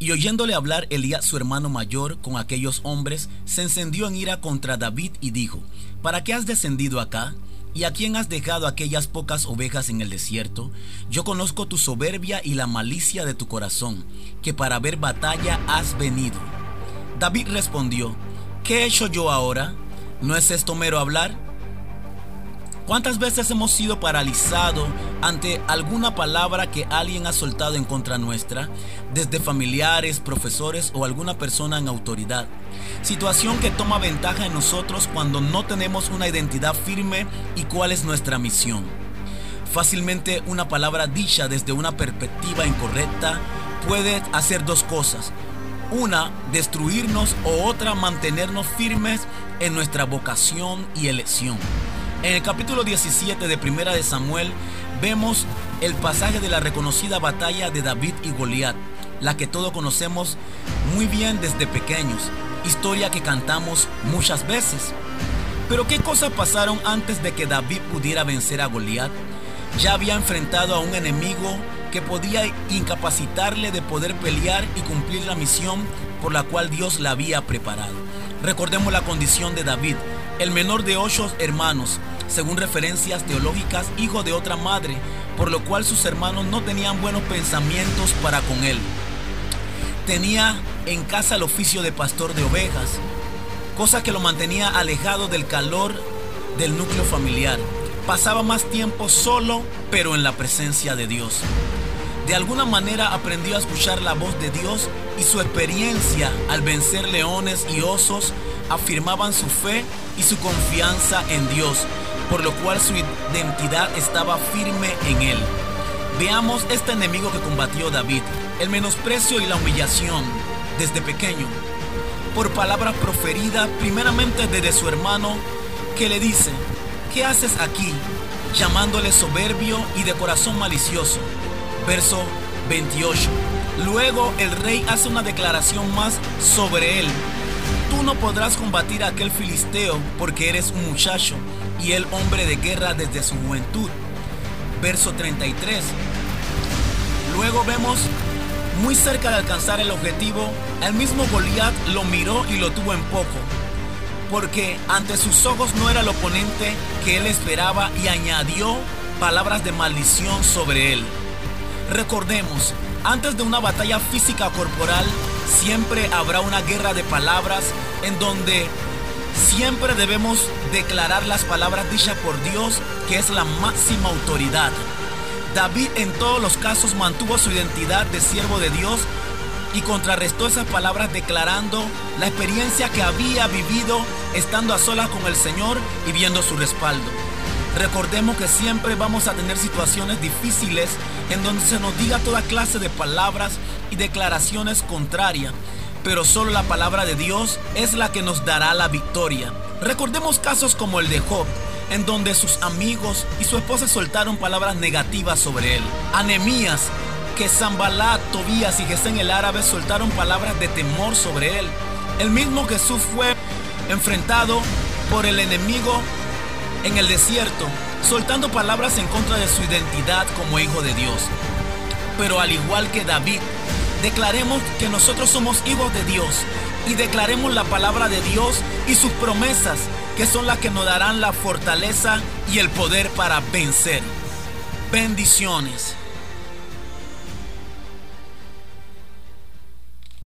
Y oyéndole hablar Elías su hermano mayor con aquellos hombres, se encendió en ira contra David y dijo, ¿Para qué has descendido acá? ¿Y a quién has dejado aquellas pocas ovejas en el desierto? Yo conozco tu soberbia y la malicia de tu corazón, que para ver batalla has venido. David respondió, ¿qué he hecho yo ahora? ¿No es esto mero hablar? ¿Cuántas veces hemos sido paralizados ante alguna palabra que alguien ha soltado en contra nuestra, desde familiares, profesores o alguna persona en autoridad? Situación que toma ventaja en nosotros cuando no tenemos una identidad firme y cuál es nuestra misión. Fácilmente una palabra dicha desde una perspectiva incorrecta puede hacer dos cosas. Una, destruirnos o otra, mantenernos firmes en nuestra vocación y elección. En el capítulo 17 de Primera de Samuel vemos el pasaje de la reconocida batalla de David y Goliat, la que todos conocemos muy bien desde pequeños, historia que cantamos muchas veces. Pero ¿qué cosas pasaron antes de que David pudiera vencer a Goliat? Ya había enfrentado a un enemigo que podía incapacitarle de poder pelear y cumplir la misión por la cual Dios la había preparado. Recordemos la condición de David, el menor de ocho hermanos, según referencias teológicas, hijo de otra madre, por lo cual sus hermanos no tenían buenos pensamientos para con él. Tenía en casa el oficio de pastor de ovejas, cosa que lo mantenía alejado del calor del núcleo familiar. Pasaba más tiempo solo, pero en la presencia de Dios. De alguna manera aprendió a escuchar la voz de Dios y su experiencia al vencer leones y osos afirmaban su fe y su confianza en Dios, por lo cual su identidad estaba firme en él. Veamos este enemigo que combatió David, el menosprecio y la humillación desde pequeño, por palabras proferidas primeramente desde su hermano, que le dice, ¿qué haces aquí? llamándole soberbio y de corazón malicioso. Verso 28. Luego el rey hace una declaración más sobre él. Tú no podrás combatir a aquel filisteo porque eres un muchacho y el hombre de guerra desde su juventud. Verso 33. Luego vemos muy cerca de alcanzar el objetivo, el mismo Goliat lo miró y lo tuvo en poco, porque ante sus ojos no era el oponente que él esperaba y añadió palabras de maldición sobre él. Recordemos, antes de una batalla física corporal, siempre habrá una guerra de palabras en donde Siempre debemos declarar las palabras dichas por Dios, que es la máxima autoridad. David en todos los casos mantuvo su identidad de siervo de Dios y contrarrestó esas palabras declarando la experiencia que había vivido estando a solas con el Señor y viendo su respaldo. Recordemos que siempre vamos a tener situaciones difíciles en donde se nos diga toda clase de palabras y declaraciones contrarias pero solo la palabra de Dios es la que nos dará la victoria. Recordemos casos como el de Job, en donde sus amigos y su esposa soltaron palabras negativas sobre él. Anemías, que Zambalat, Tobías y Gesén el árabe soltaron palabras de temor sobre él. El mismo Jesús fue enfrentado por el enemigo en el desierto, soltando palabras en contra de su identidad como hijo de Dios. Pero al igual que David, Declaremos que nosotros somos hijos de Dios y declaremos la palabra de Dios y sus promesas, que son las que nos darán la fortaleza y el poder para vencer. Bendiciones.